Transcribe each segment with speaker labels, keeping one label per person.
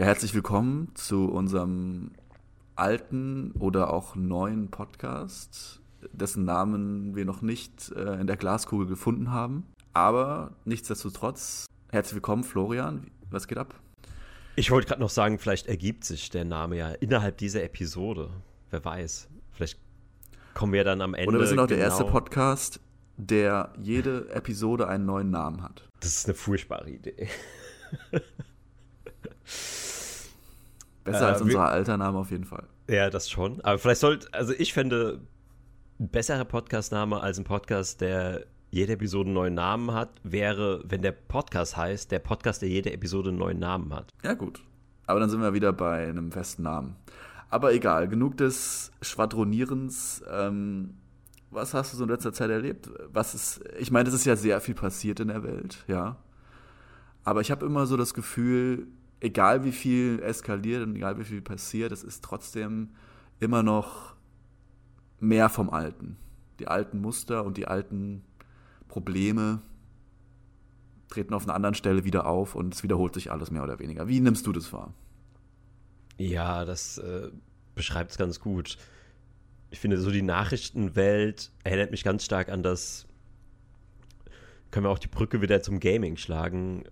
Speaker 1: Ja, herzlich willkommen zu unserem alten oder auch neuen Podcast, dessen Namen wir noch nicht äh, in der Glaskugel gefunden haben. Aber nichtsdestotrotz, herzlich willkommen, Florian. Was geht ab?
Speaker 2: Ich wollte gerade noch sagen, vielleicht ergibt sich der Name ja innerhalb dieser Episode. Wer weiß. Vielleicht kommen wir dann am Ende.
Speaker 1: Oder wir sind auch genau der erste Podcast, der jede Episode einen neuen Namen hat.
Speaker 2: Das ist eine furchtbare Idee.
Speaker 1: Besser äh, als unser alter Name auf jeden Fall.
Speaker 2: Ja, das schon. Aber vielleicht sollte, also ich fände, ein besserer Podcast-Name als ein Podcast, der jede Episode einen neuen Namen hat, wäre, wenn der Podcast heißt, der Podcast, der jede Episode einen neuen Namen hat.
Speaker 1: Ja, gut. Aber dann sind wir wieder bei einem festen Namen. Aber egal, genug des Schwadronierens. Ähm, was hast du so in letzter Zeit erlebt? Was ist, ich meine, es ist ja sehr viel passiert in der Welt, ja. Aber ich habe immer so das Gefühl, egal wie viel eskaliert und egal wie viel passiert, es ist trotzdem immer noch mehr vom Alten. Die alten Muster und die alten Probleme treten auf einer anderen Stelle wieder auf und es wiederholt sich alles mehr oder weniger. Wie nimmst du das wahr?
Speaker 2: Ja, das äh, beschreibt es ganz gut. Ich finde, so die Nachrichtenwelt erinnert mich ganz stark an das. Können wir auch die Brücke wieder zum Gaming schlagen?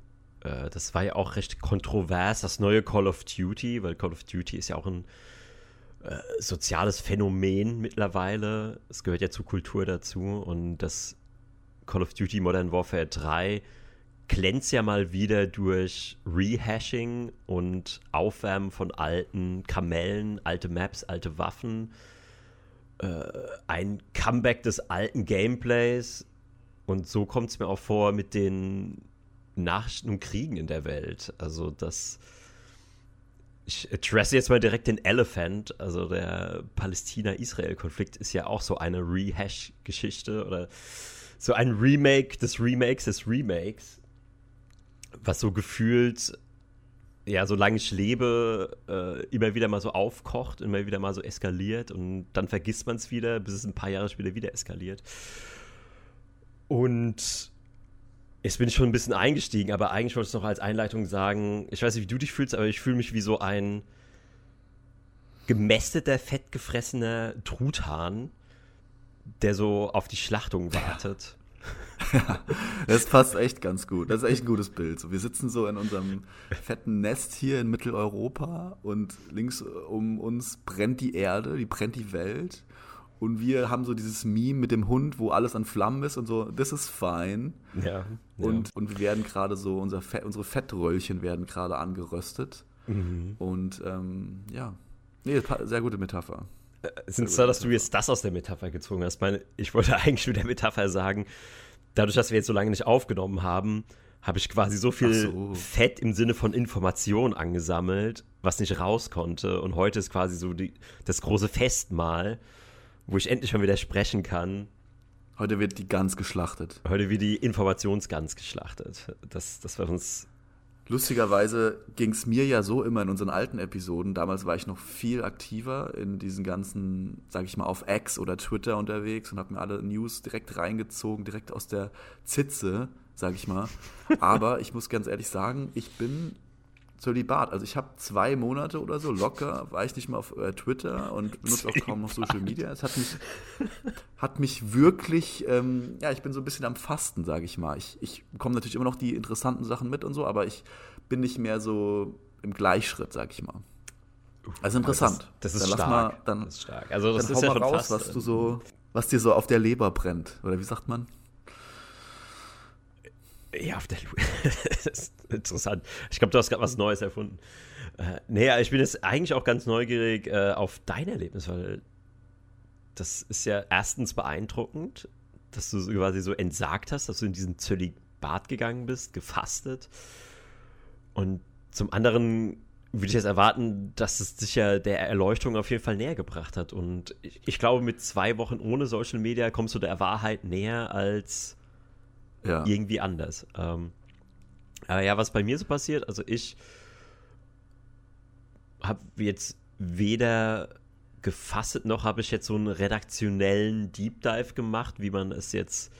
Speaker 2: Äh, das war ja auch recht kontrovers, das neue Call of Duty, weil Call of Duty ist ja auch ein äh, soziales Phänomen mittlerweile. Es gehört ja zur Kultur dazu und das Call of Duty Modern Warfare 3 glänzt ja mal wieder durch Rehashing und Aufwärmen von alten Kamellen, alte Maps, alte Waffen. Äh, ein Comeback des alten Gameplays. Und so kommt es mir auch vor mit den Nachrichten und Kriegen in der Welt. Also das. Ich adresse jetzt mal direkt den Elephant. Also der Palästina-Israel-Konflikt ist ja auch so eine Rehash-Geschichte oder so ein Remake des Remakes des Remakes, was so gefühlt, ja, solange ich lebe, äh, immer wieder mal so aufkocht, immer wieder mal so eskaliert und dann vergisst man es wieder, bis es ein paar Jahre später wieder eskaliert. Und Jetzt bin ich schon ein bisschen eingestiegen, aber eigentlich wollte ich noch als Einleitung sagen, ich weiß nicht, wie du dich fühlst, aber ich fühle mich wie so ein gemästeter, fettgefressener Truthahn, der so auf die Schlachtung wartet.
Speaker 1: Ja, das passt echt ganz gut. Das ist echt ein gutes Bild. So, wir sitzen so in unserem fetten Nest hier in Mitteleuropa und links um uns brennt die Erde, die brennt die Welt. Und wir haben so dieses Meme mit dem Hund, wo alles an Flammen ist und so, this is fine.
Speaker 2: Ja.
Speaker 1: Und, ja. und wir werden gerade so, unser Fett, unsere Fettröllchen werden gerade angeröstet. Mhm. Und ähm, ja, nee, sehr gute Metapher.
Speaker 2: Äh, sind es da, dass du jetzt das aus der Metapher gezogen hast? Meine, ich wollte eigentlich mit der Metapher sagen, dadurch, dass wir jetzt so lange nicht aufgenommen haben, habe ich quasi so viel so. Fett im Sinne von Information angesammelt, was nicht raus konnte. Und heute ist quasi so die, das große Festmahl wo ich endlich mal wieder sprechen kann.
Speaker 1: Heute wird die Gans geschlachtet.
Speaker 2: Heute wird die Informationsgans geschlachtet. Das, das war uns.
Speaker 1: Lustigerweise ging es mir ja so immer in unseren alten Episoden. Damals war ich noch viel aktiver in diesen ganzen, sag ich mal, auf X oder Twitter unterwegs und habe mir alle News direkt reingezogen, direkt aus der Zitze, sag ich mal. Aber ich muss ganz ehrlich sagen, ich bin Zölibat. Also ich habe zwei Monate oder so locker, war ich nicht mal auf äh, Twitter und benutze auch kaum noch Social Media. Es hat mich, hat mich wirklich, ähm, ja, ich bin so ein bisschen am Fasten, sage ich mal. Ich, ich bekomme natürlich immer noch die interessanten Sachen mit und so, aber ich bin nicht mehr so im Gleichschritt, sag ich mal. Also interessant.
Speaker 2: Das, das ist, stark. Mal,
Speaker 1: dann, das
Speaker 2: ist stark. Also das
Speaker 1: dann
Speaker 2: ist
Speaker 1: ja mal raus, was du so, was dir so auf der Leber brennt. Oder wie sagt man?
Speaker 2: Ja, auf der Lu das ist interessant. Ich glaube, du hast gerade was Neues erfunden. Äh, nee, ich bin jetzt eigentlich auch ganz neugierig äh, auf dein Erlebnis, weil das ist ja erstens beeindruckend, dass du quasi so entsagt hast, dass du in diesen Zölibat gegangen bist, gefastet. Und zum anderen würde ich jetzt erwarten, dass es dich ja der Erleuchtung auf jeden Fall näher gebracht hat. Und ich, ich glaube, mit zwei Wochen ohne Social Media kommst du der Wahrheit näher als ja. irgendwie anders. Ähm, aber ja, was bei mir so passiert, also ich habe jetzt weder gefasst noch habe ich jetzt so einen redaktionellen Deep Dive gemacht, wie man es jetzt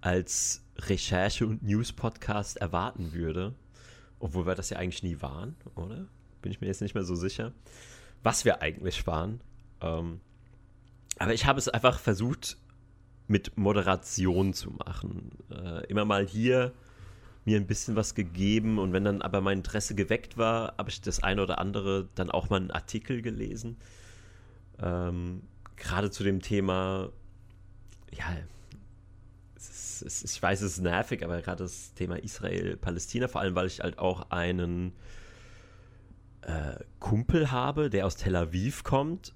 Speaker 2: als Recherche- und News-Podcast erwarten würde. Obwohl wir das ja eigentlich nie waren, oder? bin ich mir jetzt nicht mehr so sicher, was wir eigentlich waren. Ähm, aber ich habe es einfach versucht, mit Moderation zu machen. Äh, immer mal hier mir ein bisschen was gegeben und wenn dann aber mein Interesse geweckt war, habe ich das eine oder andere dann auch mal einen Artikel gelesen. Ähm, Gerade zu dem Thema, ja, es ist, es ist, ich weiß, es ist nervig, aber gerade das Thema Israel-Palästina, vor allem weil ich halt auch einen äh, Kumpel habe, der aus Tel Aviv kommt,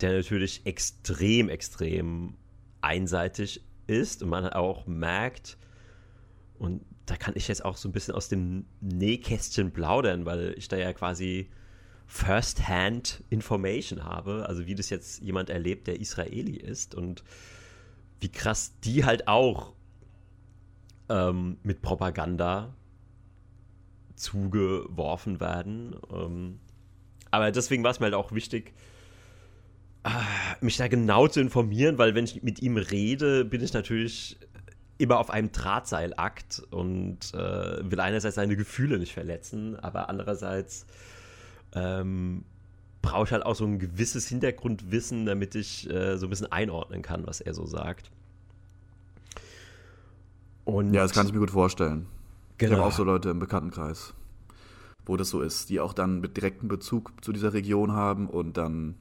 Speaker 2: der natürlich extrem, extrem einseitig ist und man auch merkt, und da kann ich jetzt auch so ein bisschen aus dem Nähkästchen plaudern, weil ich da ja quasi First-Hand Information habe, also wie das jetzt jemand erlebt, der Israeli ist und wie krass die halt auch ähm, mit Propaganda zugeworfen werden. Ähm, aber deswegen war es mir halt auch wichtig, mich da genau zu informieren, weil wenn ich mit ihm rede, bin ich natürlich immer auf einem Drahtseilakt und äh, will einerseits seine Gefühle nicht verletzen, aber andererseits ähm, brauche ich halt auch so ein gewisses Hintergrundwissen, damit ich äh, so ein bisschen einordnen kann, was er so sagt.
Speaker 1: Und ja, das kann ich mir gut vorstellen. Genau. Ich habe auch so Leute im Bekanntenkreis, wo das so ist, die auch dann mit direktem Bezug zu dieser Region haben und dann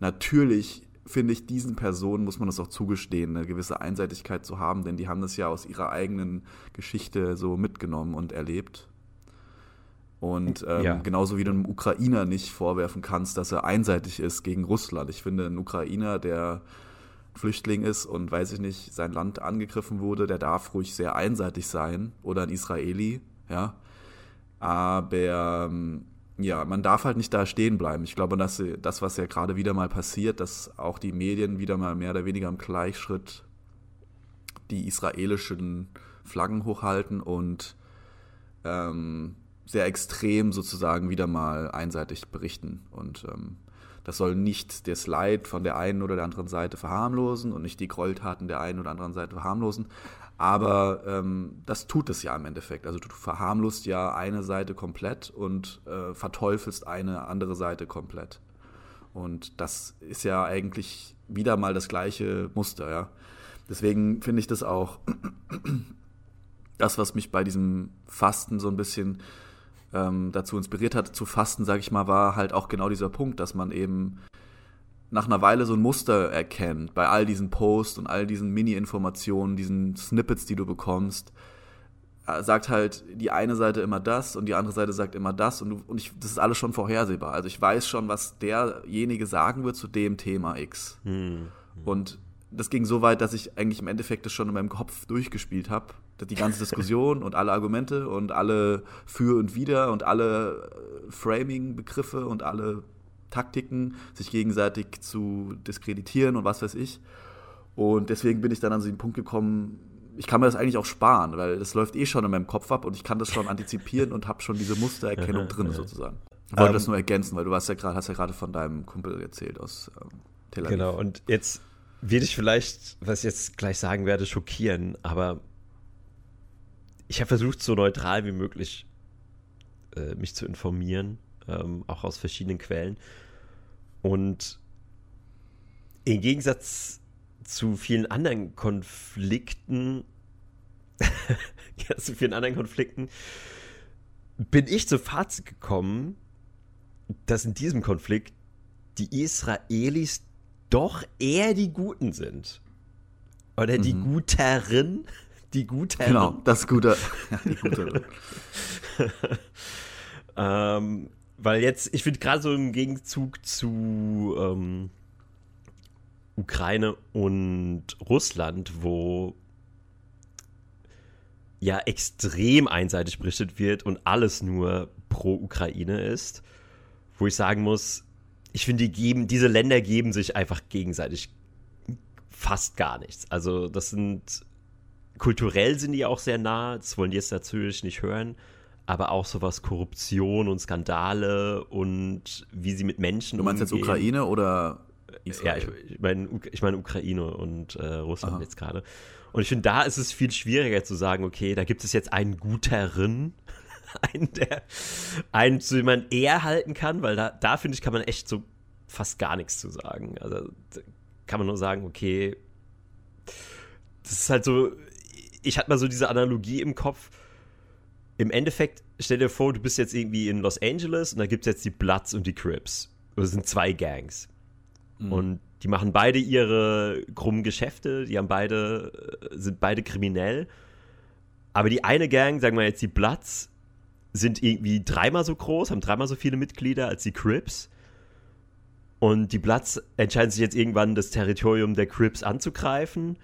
Speaker 1: natürlich finde ich, diesen Personen muss man das auch zugestehen, eine gewisse Einseitigkeit zu haben, denn die haben das ja aus ihrer eigenen Geschichte so mitgenommen und erlebt. Und ähm, ja. genauso wie du einem Ukrainer nicht vorwerfen kannst, dass er einseitig ist gegen Russland. Ich finde, ein Ukrainer, der Flüchtling ist und weiß ich nicht, sein Land angegriffen wurde, der darf ruhig sehr einseitig sein. Oder ein Israeli, ja. Aber ähm, ja, man darf halt nicht da stehen bleiben. Ich glaube, dass das, was ja gerade wieder mal passiert, dass auch die Medien wieder mal mehr oder weniger im Gleichschritt die israelischen Flaggen hochhalten und ähm, sehr extrem sozusagen wieder mal einseitig berichten. Und ähm, das soll nicht das Leid von der einen oder der anderen Seite verharmlosen und nicht die Gräueltaten der einen oder anderen Seite verharmlosen. Aber ähm, das tut es ja im Endeffekt. Also du verharmlost ja eine Seite komplett und äh, verteufelst eine andere Seite komplett. Und das ist ja eigentlich wieder mal das gleiche Muster, ja. Deswegen finde ich das auch das, was mich bei diesem Fasten so ein bisschen ähm, dazu inspiriert hat, zu fasten, sage ich mal, war halt auch genau dieser Punkt, dass man eben nach einer Weile so ein Muster erkennt bei all diesen Posts und all diesen Mini-Informationen, diesen Snippets, die du bekommst, äh, sagt halt die eine Seite immer das und die andere Seite sagt immer das und, du, und ich, das ist alles schon vorhersehbar. Also ich weiß schon, was derjenige sagen wird zu dem Thema X. Hm. Und das ging so weit, dass ich eigentlich im Endeffekt das schon in meinem Kopf durchgespielt habe. Die ganze Diskussion und alle Argumente und alle Für und Wider und alle äh, Framing-Begriffe und alle Taktiken, sich gegenseitig zu diskreditieren und was weiß ich. Und deswegen bin ich dann an so den Punkt gekommen, ich kann mir das eigentlich auch sparen, weil das läuft eh schon in meinem Kopf ab und ich kann das schon antizipieren und habe schon diese Mustererkennung drin sozusagen. Ich wollte um, das ähm, nur ergänzen, weil du hast ja gerade hast ja gerade von deinem Kumpel erzählt aus ähm,
Speaker 2: Tel Aviv. Genau, und jetzt werde ich vielleicht, was ich jetzt gleich sagen werde, schockieren, aber ich habe versucht, so neutral wie möglich äh, mich zu informieren ähm, auch aus verschiedenen Quellen. Und im Gegensatz zu vielen anderen Konflikten, ja, zu vielen anderen Konflikten, bin ich zum Fazit gekommen, dass in diesem Konflikt die Israelis doch eher die Guten sind. Oder die mhm. Guteren. Die Guteren.
Speaker 1: Genau, das Gute. Die Guteren.
Speaker 2: ähm, weil jetzt, ich finde gerade so im Gegenzug zu ähm, Ukraine und Russland, wo ja extrem einseitig berichtet wird und alles nur pro Ukraine ist, wo ich sagen muss, ich finde, die geben, diese Länder geben sich einfach gegenseitig fast gar nichts. Also das sind kulturell sind die auch sehr nah, das wollen die jetzt natürlich nicht hören, aber auch sowas Korruption und Skandale und wie sie mit Menschen
Speaker 1: Du meinst umgehen. jetzt Ukraine oder
Speaker 2: Israel? Ja, ich, ich meine ich mein Ukraine und äh, Russland Aha. jetzt gerade. Und ich finde, da ist es viel schwieriger zu sagen, okay, da gibt es jetzt einen guteren einen, der einen zu dem man eher halten kann, weil da, da finde ich, kann man echt so fast gar nichts zu sagen. Also kann man nur sagen, okay, das ist halt so, ich hatte mal so diese Analogie im Kopf. Im Endeffekt, stell dir vor, du bist jetzt irgendwie in Los Angeles und da gibt es jetzt die Bloods und die Crips. Das sind zwei Gangs. Mhm. Und die machen beide ihre krummen Geschäfte, die haben beide, äh, sind beide kriminell. Aber die eine Gang, sagen wir jetzt die Bloods, sind irgendwie dreimal so groß, haben dreimal so viele Mitglieder als die Crips. Und die Bloods entscheiden sich jetzt irgendwann, das Territorium der Crips anzugreifen.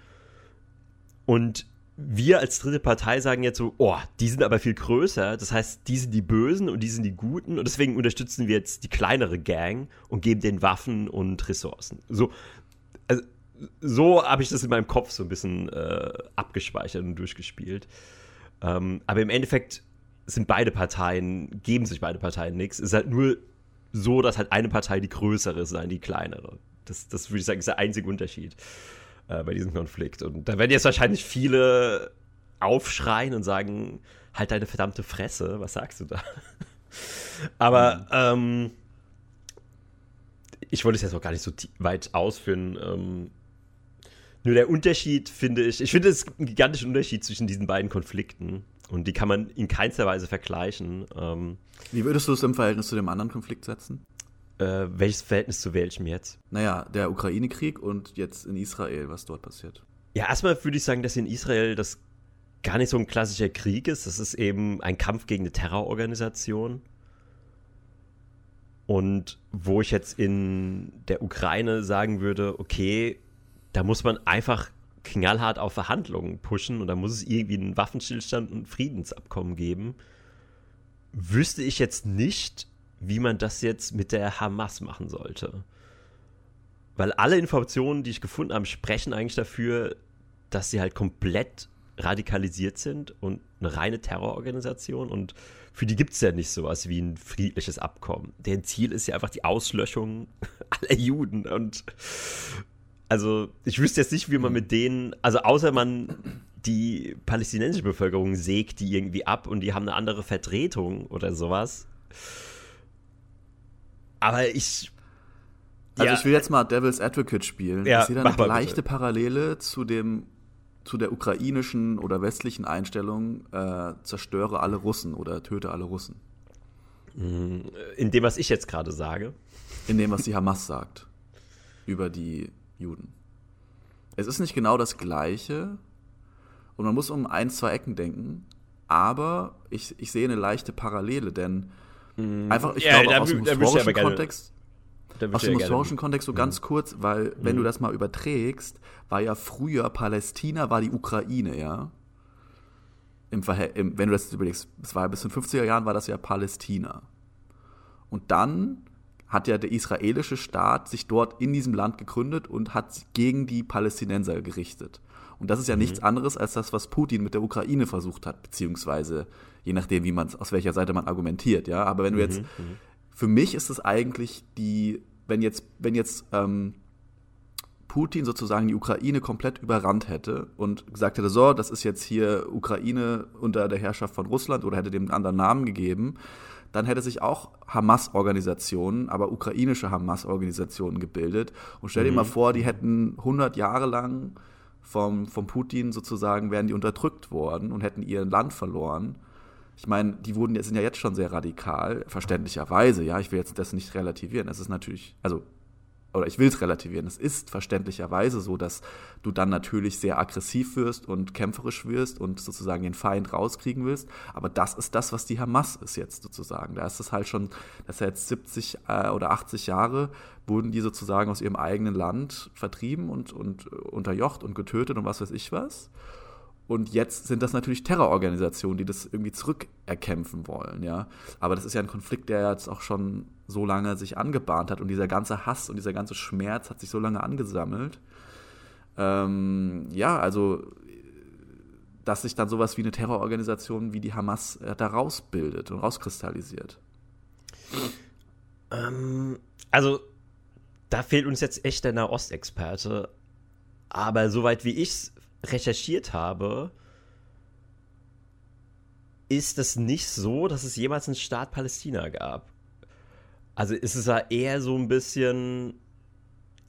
Speaker 2: Und wir als dritte Partei sagen jetzt so, oh, die sind aber viel größer. Das heißt, die sind die Bösen und die sind die Guten. Und deswegen unterstützen wir jetzt die kleinere Gang und geben den Waffen und Ressourcen. So, also, so habe ich das in meinem Kopf so ein bisschen äh, abgespeichert und durchgespielt. Ähm, aber im Endeffekt sind beide Parteien, geben sich beide Parteien nichts. Es ist halt nur so, dass halt eine Partei die größere sein, die kleinere. Das, das würde ich sagen, ist der einzige Unterschied äh, bei diesem Konflikt. Und da werden jetzt wahrscheinlich viele aufschreien und sagen, halt deine verdammte Fresse, was sagst du da? Aber mhm. ähm, ich wollte es jetzt auch gar nicht so weit ausführen. Ähm, nur der Unterschied finde ich, ich finde es ist ein gigantischer Unterschied zwischen diesen beiden Konflikten. Und die kann man in keinster Weise vergleichen. Ähm,
Speaker 1: Wie würdest du es im Verhältnis zu dem anderen Konflikt setzen?
Speaker 2: Äh, welches Verhältnis zu welchem jetzt?
Speaker 1: Naja, der Ukraine-Krieg und jetzt in Israel, was dort passiert.
Speaker 2: Ja, erstmal würde ich sagen, dass in Israel das gar nicht so ein klassischer Krieg ist. Das ist eben ein Kampf gegen eine Terrororganisation. Und wo ich jetzt in der Ukraine sagen würde, okay, da muss man einfach knallhart auf Verhandlungen pushen und da muss es irgendwie einen Waffenstillstand und Friedensabkommen geben, wüsste ich jetzt nicht, wie man das jetzt mit der Hamas machen sollte. Weil alle Informationen, die ich gefunden habe, sprechen eigentlich dafür, dass sie halt komplett radikalisiert sind und eine reine Terrororganisation und für die gibt es ja nicht sowas wie ein friedliches Abkommen. Deren Ziel ist ja einfach die Auslöschung aller Juden und also ich wüsste jetzt nicht, wie man mit denen, also außer man die palästinensische Bevölkerung sägt die irgendwie ab und die haben eine andere Vertretung oder sowas. Aber ich.
Speaker 1: Also ja. ich will jetzt mal Devil's Advocate spielen. Ja, ich sehe da eine leichte bitte. Parallele zu dem zu der ukrainischen oder westlichen Einstellung, äh, zerstöre alle Russen oder töte alle Russen.
Speaker 2: In dem, was ich jetzt gerade sage.
Speaker 1: In dem, was die Hamas sagt. Über die Juden. Es ist nicht genau das Gleiche. Und man muss um ein, zwei Ecken denken. Aber ich, ich sehe eine leichte Parallele, denn. Einfach, ich ja, glaube, aus dem historischen Kontext. Aus dem historischen Kontext so mhm. ganz kurz, weil, wenn mhm. du das mal überträgst, war ja früher Palästina, war die Ukraine, ja. Im im, wenn du das überlegst, es war ja bis in den 50er Jahren war das ja Palästina. Und dann hat ja der israelische Staat sich dort in diesem Land gegründet und hat gegen die Palästinenser gerichtet. Und das ist ja mhm. nichts anderes als das, was Putin mit der Ukraine versucht hat, beziehungsweise je nachdem, wie man aus welcher Seite man argumentiert, ja. Aber wenn du jetzt, mhm, mhm. für mich ist es eigentlich die, wenn jetzt, wenn jetzt ähm, Putin sozusagen die Ukraine komplett überrannt hätte und gesagt hätte, so, das ist jetzt hier Ukraine unter der Herrschaft von Russland oder hätte dem einen anderen Namen gegeben, dann hätte sich auch Hamas-Organisationen, aber ukrainische Hamas-Organisationen gebildet. Und stell dir mhm. mal vor, die hätten 100 Jahre lang vom, vom Putin sozusagen, wären die unterdrückt worden und hätten ihr Land verloren. Ich meine, die wurden, sind ja jetzt schon sehr radikal, verständlicherweise, ja, ich will jetzt das nicht relativieren. Es ist natürlich, also, oder ich will es relativieren, es ist verständlicherweise so, dass du dann natürlich sehr aggressiv wirst und kämpferisch wirst und sozusagen den Feind rauskriegen willst. Aber das ist das, was die Hamas ist jetzt sozusagen. Da ist es halt schon, das ist ja jetzt 70 äh, oder 80 Jahre, wurden die sozusagen aus ihrem eigenen Land vertrieben und, und unterjocht und getötet und was weiß ich was. Und jetzt sind das natürlich Terrororganisationen, die das irgendwie zurückerkämpfen wollen, ja. Aber das ist ja ein Konflikt, der jetzt auch schon so lange sich angebahnt hat und dieser ganze Hass und dieser ganze Schmerz hat sich so lange angesammelt. Ähm, ja, also dass sich dann sowas wie eine Terrororganisation wie die Hamas äh, da rausbildet und rauskristallisiert.
Speaker 2: Ähm, also da fehlt uns jetzt echt der Nahostexperte. Aber soweit wie ich es recherchiert habe, ist es nicht so, dass es jemals einen Staat Palästina gab. Also ist es ja eher so ein bisschen.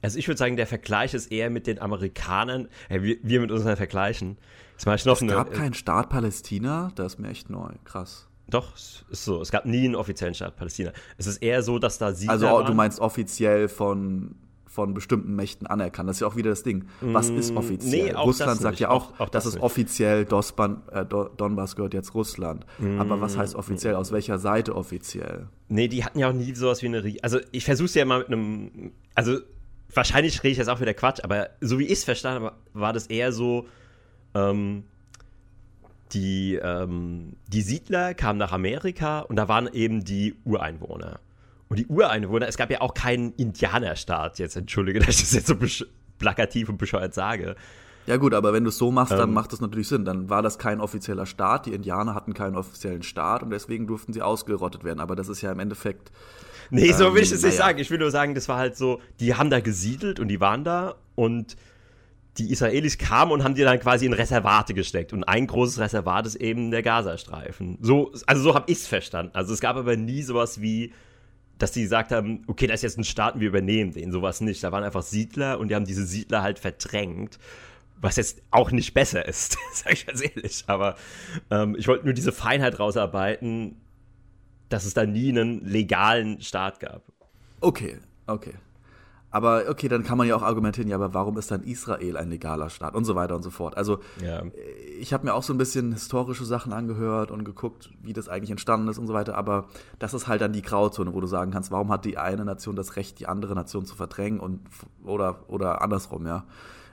Speaker 2: Also ich würde sagen, der Vergleich ist eher mit den Amerikanern. Ja, wir, wir mit unseren Vergleichen.
Speaker 1: Ich noch es eine, gab keinen Staat Palästina, das ist mir echt neu. Krass.
Speaker 2: Doch, ist so. Es gab nie einen offiziellen Staat Palästina. Es ist eher so, dass da
Speaker 1: Siedler Also du meinst offiziell von von bestimmten Mächten anerkannt. Das ist ja auch wieder das Ding. Was ist mm, offiziell? Nee, Russland sagt ja auch, auch, auch das, das ist offiziell, Dosban, äh, Donbass gehört jetzt Russland. Mm, Aber was heißt offiziell? Aus welcher Seite offiziell?
Speaker 2: Nee, die hatten ja auch nie sowas wie eine. Also, ich versuche es ja mal mit einem. Also, wahrscheinlich rede ich jetzt auch wieder Quatsch, aber so wie ich es verstanden habe, war das eher so. Ähm, die, ähm, die Siedler kamen nach Amerika und da waren eben die Ureinwohner. Und die Ureinwohner, es gab ja auch keinen Indianerstaat, jetzt entschuldige, dass ich das jetzt so plakativ und bescheuert sage.
Speaker 1: Ja gut, aber wenn du es so machst, dann ähm, macht das natürlich Sinn. Dann war das kein offizieller Staat, die Indianer hatten keinen offiziellen Staat und deswegen durften sie ausgerottet werden. Aber das ist ja im Endeffekt.
Speaker 2: Nee, so will ich es ähm, nicht sagen. Ich will nur sagen, das war halt so, die haben da gesiedelt und die waren da und die Israelis kamen und haben die dann quasi in Reservate gesteckt. Und ein großes Reservat ist eben der Gazastreifen. So, also so habe ich es verstanden. Also es gab aber nie sowas wie, dass die gesagt haben, okay, das ist jetzt ein Staat und wir übernehmen den. Sowas nicht. Da waren einfach Siedler und die haben diese Siedler halt verdrängt. Was jetzt auch nicht besser ist, sag ich ganz ehrlich. Aber ähm, ich wollte nur diese Feinheit rausarbeiten, dass es da nie einen legalen Staat gab.
Speaker 1: Okay, okay. Aber okay, dann kann man ja auch argumentieren, ja, aber warum ist dann Israel ein legaler Staat und so weiter und so fort. Also ja. Äh, ich habe mir auch so ein bisschen historische Sachen angehört und geguckt, wie das eigentlich entstanden ist und so weiter, aber das ist halt dann die Grauzone, wo du sagen kannst, warum hat die eine Nation das Recht, die andere Nation zu verdrängen und oder, oder andersrum, ja.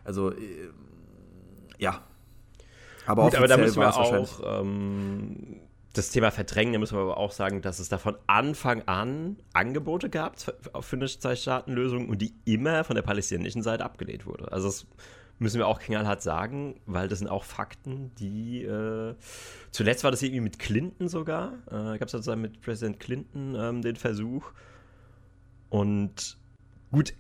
Speaker 1: Also äh, ja.
Speaker 2: Aber, Gut, aber da müssen wir auch ähm, das Thema Verdrängen, da müssen wir aber auch sagen, dass es da von Anfang an Angebote gab für eine Zwei-Staaten-Lösung und die immer von der palästinensischen Seite abgelehnt wurde. Also das müssen wir auch knallhart sagen, weil das sind auch Fakten, die äh, zuletzt war das irgendwie mit Clinton sogar, äh, gab es sozusagen mit Präsident Clinton ähm, den Versuch und gut,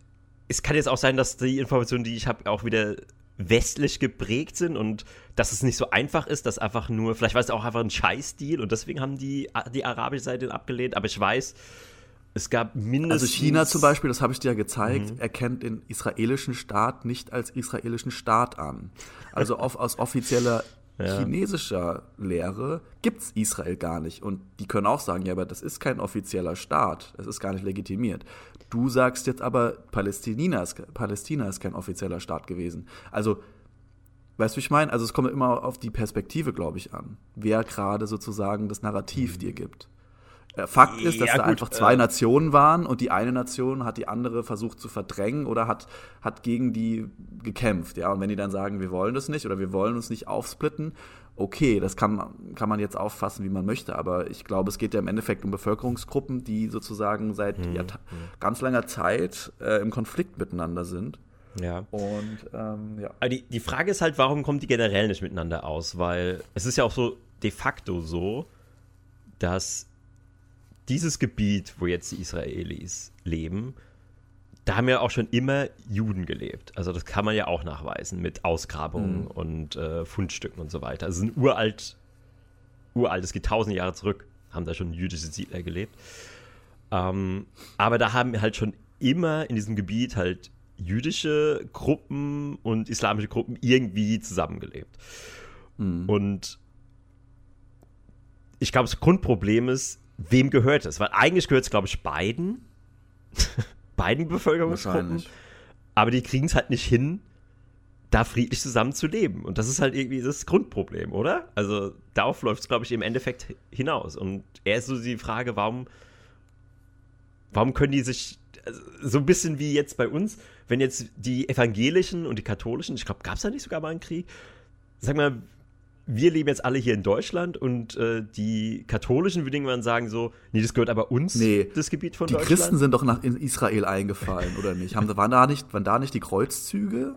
Speaker 2: es kann jetzt auch sein, dass die Informationen, die ich habe, auch wieder westlich geprägt sind und dass es nicht so einfach ist, dass einfach nur, vielleicht war es auch einfach ein Scheißdeal und deswegen haben die, die arabische Seite abgelehnt, aber ich weiß, es gab mindestens.
Speaker 1: Also China zum Beispiel, das habe ich dir ja gezeigt, mhm. erkennt den israelischen Staat nicht als israelischen Staat an. Also auf, aus offizieller ja. chinesischer Lehre gibt es Israel gar nicht. Und die können auch sagen, ja, aber das ist kein offizieller Staat, das ist gar nicht legitimiert. Du sagst jetzt aber, Palästina ist, Palästina ist kein offizieller Staat gewesen. Also, weißt du, wie ich meine? Also es kommt immer auf die Perspektive, glaube ich, an. Wer gerade sozusagen das Narrativ mhm. dir gibt. Äh, Fakt ist, dass ja, da gut, einfach zwei äh, Nationen waren und die eine Nation hat die andere versucht zu verdrängen oder hat, hat gegen die gekämpft. Ja? Und wenn die dann sagen, wir wollen das nicht oder wir wollen uns nicht aufsplitten, okay, das kann, kann man jetzt auffassen, wie man möchte, aber ich glaube, es geht ja im Endeffekt um Bevölkerungsgruppen, die sozusagen seit hm, ja, hm. ganz langer Zeit äh, im Konflikt miteinander sind.
Speaker 2: Ja. Und ähm, ja. Aber die, die Frage ist halt, warum kommen die generell nicht miteinander aus? Weil es ist ja auch so de facto so, dass dieses Gebiet, wo jetzt die Israelis leben, da haben ja auch schon immer Juden gelebt. Also das kann man ja auch nachweisen mit Ausgrabungen mhm. und äh, Fundstücken und so weiter. Also es ist ein uralt, uralt, es geht tausend Jahre zurück, haben da schon jüdische Siedler gelebt. Ähm, aber da haben halt schon immer in diesem Gebiet halt jüdische Gruppen und islamische Gruppen irgendwie zusammengelebt. Mhm. Und ich glaube, das Grundproblem ist, wem gehört es? Weil eigentlich gehört es, glaube ich, beiden. beiden Bevölkerungsgruppen. Aber die kriegen es halt nicht hin, da friedlich zusammen zu leben. Und das ist halt irgendwie das Grundproblem, oder? Also darauf läuft es, glaube ich, im Endeffekt hinaus. Und er ist so die Frage, warum, warum können die sich also, so ein bisschen wie jetzt bei uns, wenn jetzt die evangelischen und die katholischen, ich glaube, gab es da nicht sogar mal einen Krieg? Sag mal, wir leben jetzt alle hier in Deutschland und äh, die Katholischen würden irgendwann sagen so, nee, das gehört aber uns,
Speaker 1: nee, das Gebiet von die Deutschland. Die Christen sind doch nach in Israel eingefallen, oder nicht? Haben, waren, da nicht? waren da nicht die Kreuzzüge?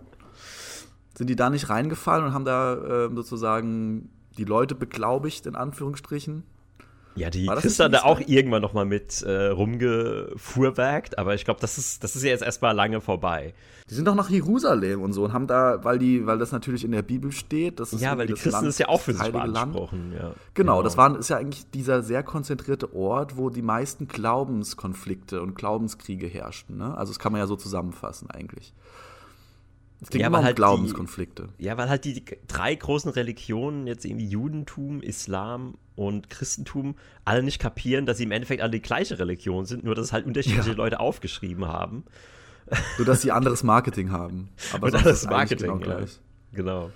Speaker 1: Sind die da nicht reingefallen und haben da äh, sozusagen die Leute beglaubigt, in Anführungsstrichen?
Speaker 2: Ja, die Christa da auch irgendwann noch mal mit äh, rumgefuhrwerkt, aber ich glaube, das ist, das ist ja jetzt erstmal lange vorbei.
Speaker 1: Die sind doch nach Jerusalem und so und haben da, weil die, weil das natürlich in der Bibel steht, das ist
Speaker 2: ja, weil die Christen Land, ist ja auch für sich beanspruchen. Ja.
Speaker 1: Genau, genau, das war, ist ja eigentlich dieser sehr konzentrierte Ort, wo die meisten Glaubenskonflikte und Glaubenskriege herrschten. Ne? Also das kann man ja so zusammenfassen eigentlich.
Speaker 2: Es ging ja, immer um halt Glaubenskonflikte. Die, ja, weil halt die drei großen Religionen, jetzt irgendwie Judentum, Islam und Christentum, alle nicht kapieren, dass sie im Endeffekt alle die gleiche Religion sind, nur dass halt unterschiedliche ja. Leute aufgeschrieben haben.
Speaker 1: Nur, dass sie anderes Marketing haben.
Speaker 2: Aber sonst ist Marketing, genau gleich. Ja, genau.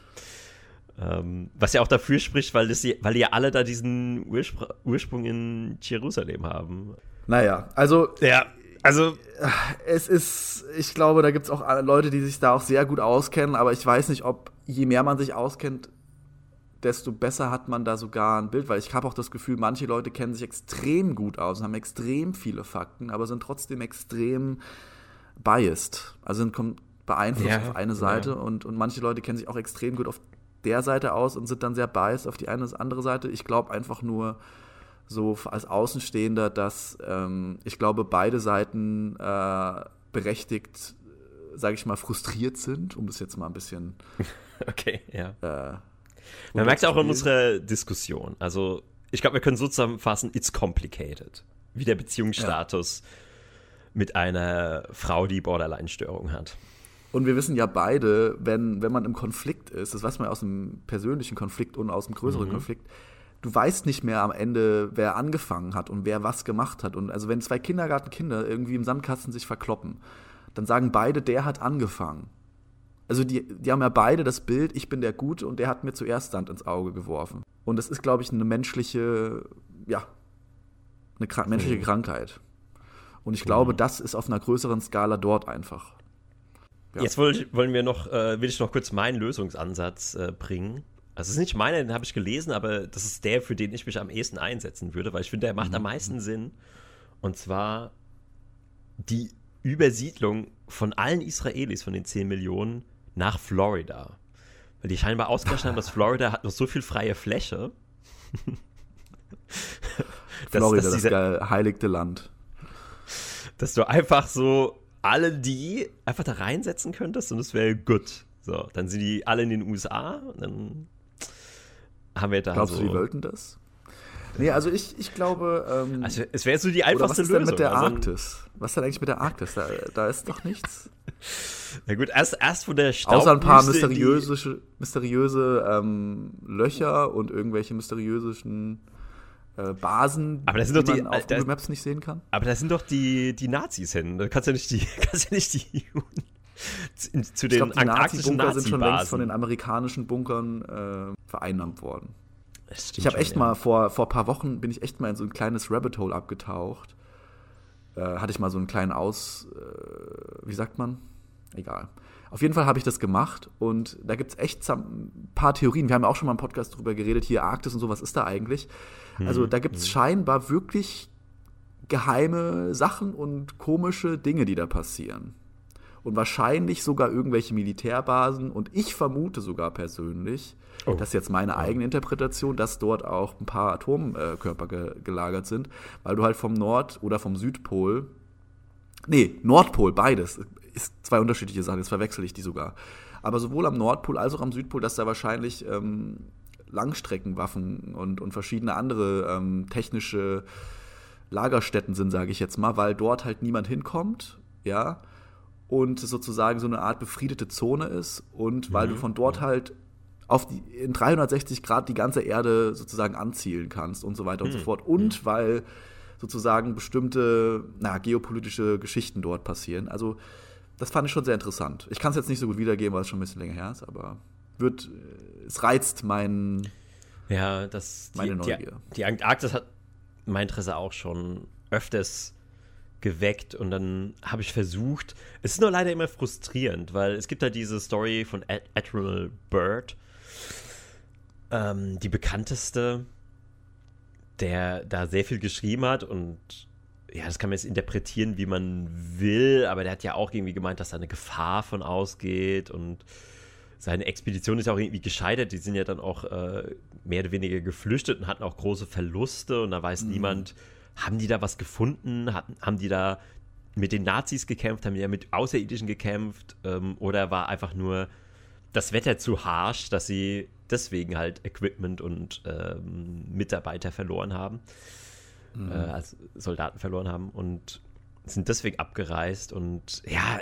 Speaker 2: Ähm, was ja auch dafür spricht, weil, das, weil die ja alle da diesen Urspr Ursprung in Jerusalem haben.
Speaker 1: Naja, also. Ja, also. Es ist, ich glaube, da gibt es auch Leute, die sich da auch sehr gut auskennen, aber ich weiß nicht, ob je mehr man sich auskennt, desto besser hat man da sogar ein Bild, weil ich habe auch das Gefühl, manche Leute kennen sich extrem gut aus und haben extrem viele Fakten, aber sind trotzdem extrem biased, also sind beeinflusst ja, auf eine Seite ja. und, und manche Leute kennen sich auch extrem gut auf der Seite aus und sind dann sehr biased auf die eine oder andere Seite. Ich glaube einfach nur so als Außenstehender, dass ähm, ich glaube, beide Seiten äh, berechtigt, sage ich mal, frustriert sind, um das jetzt mal ein bisschen.
Speaker 2: okay, ja. Äh, Man merkt ja auch in unserer Diskussion. Also, ich glaube, wir können so zusammenfassen: It's complicated. Wie der Beziehungsstatus ja. mit einer Frau, die Borderline-Störung hat.
Speaker 1: Und wir wissen ja beide, wenn, wenn man im Konflikt ist, das weiß man ja aus dem persönlichen Konflikt und aus dem größeren mhm. Konflikt, du weißt nicht mehr am Ende, wer angefangen hat und wer was gemacht hat. Und also wenn zwei Kindergartenkinder irgendwie im Sandkasten sich verkloppen, dann sagen beide, der hat angefangen. Also die, die haben ja beide das Bild, ich bin der Gute und der hat mir zuerst Sand ins Auge geworfen. Und das ist, glaube ich, eine menschliche, ja, eine krank menschliche mhm. Krankheit. Und ich glaube, mhm. das ist auf einer größeren Skala dort einfach.
Speaker 2: Ja. Jetzt wollen wir noch, äh, will ich noch kurz meinen Lösungsansatz äh, bringen. Also es ist nicht meiner, den habe ich gelesen, aber das ist der, für den ich mich am ehesten einsetzen würde, weil ich finde, der macht mhm. am meisten Sinn. Und zwar die Übersiedlung von allen Israelis, von den 10 Millionen, nach Florida. Weil die scheinbar ausgerechnet haben, dass Florida hat noch so viel freie Fläche.
Speaker 1: Florida, dass, dass das geheiligte Land.
Speaker 2: Dass du einfach so alle die einfach da reinsetzen könntest und es wäre gut. So, dann sind die alle in den USA und dann haben wir da
Speaker 1: Glaubst so. du, die wollten das? Nee, also ich, ich glaube. Ähm,
Speaker 2: also es wäre so die einfachste
Speaker 1: Lösung.
Speaker 2: Was
Speaker 1: ist denn mit der also, Arktis? Was ist denn eigentlich mit der Arktis? Da, da ist doch nichts.
Speaker 2: Na gut, erst, erst von der Staub
Speaker 1: Außer ein paar mysteriöse, mysteriöse ähm, Löcher und irgendwelche mysteriösen äh, Basen,
Speaker 2: aber das sind die,
Speaker 1: doch die man auf Google Maps nicht sehen kann.
Speaker 2: Aber da sind doch die, die Nazis hin. Da kannst ja nicht die, kannst ja nicht die zu, zu den
Speaker 1: glaub, die antarktischen Nazi-Bunker sind schon längst von den amerikanischen Bunkern äh, vereinnahmt worden. Ich habe echt ja. mal vor vor ein paar Wochen bin ich echt mal in so ein kleines Rabbit Hole abgetaucht. Äh, hatte ich mal so einen kleinen Aus, äh, wie sagt man? Egal. Auf jeden Fall habe ich das gemacht und da gibt es echt ein paar Theorien. Wir haben ja auch schon mal im Podcast drüber geredet, hier Arktis und so, was ist da eigentlich? Also da gibt es mhm. scheinbar wirklich geheime Sachen und komische Dinge, die da passieren. Und wahrscheinlich sogar irgendwelche Militärbasen. Und ich vermute sogar persönlich, oh. das ist jetzt meine eigene Interpretation, dass dort auch ein paar Atomkörper ge gelagert sind, weil du halt vom Nord- oder vom Südpol, nee, Nordpol, beides, ist zwei unterschiedliche Sachen, jetzt verwechsel ich die sogar. Aber sowohl am Nordpol als auch am Südpol, dass da wahrscheinlich ähm, Langstreckenwaffen und, und verschiedene andere ähm, technische Lagerstätten sind, sage ich jetzt mal, weil dort halt niemand hinkommt, ja, und sozusagen so eine Art befriedete Zone ist und weil mhm. du von dort halt auf die, in 360 Grad die ganze Erde sozusagen anzielen kannst und so weiter mhm. und so mhm. fort. Und mhm. weil sozusagen bestimmte na, geopolitische Geschichten dort passieren. Also das fand ich schon sehr interessant. Ich kann es jetzt nicht so gut wiedergeben, weil es schon ein bisschen länger her ist, aber wird, es reizt mein,
Speaker 2: ja, das,
Speaker 1: meine die, Neugier.
Speaker 2: Die, die Antarktis hat mein Interesse auch schon öfters geweckt und dann habe ich versucht, es ist nur leider immer frustrierend, weil es gibt da diese Story von Ad Admiral Byrd, ähm, die bekannteste, der da sehr viel geschrieben hat und ja, das kann man jetzt interpretieren, wie man will, aber der hat ja auch irgendwie gemeint, dass da eine Gefahr von ausgeht und seine Expedition ist ja auch irgendwie gescheitert. Die sind ja dann auch äh, mehr oder weniger geflüchtet und hatten auch große Verluste. Und da weiß mhm. niemand, haben die da was gefunden? Haben, haben die da mit den Nazis gekämpft? Haben die ja mit Außerirdischen gekämpft? Ähm, oder war einfach nur das Wetter zu harsch, dass sie deswegen halt Equipment und ähm, Mitarbeiter verloren haben? Mhm. Äh, als Soldaten verloren haben und sind deswegen abgereist. Und ja,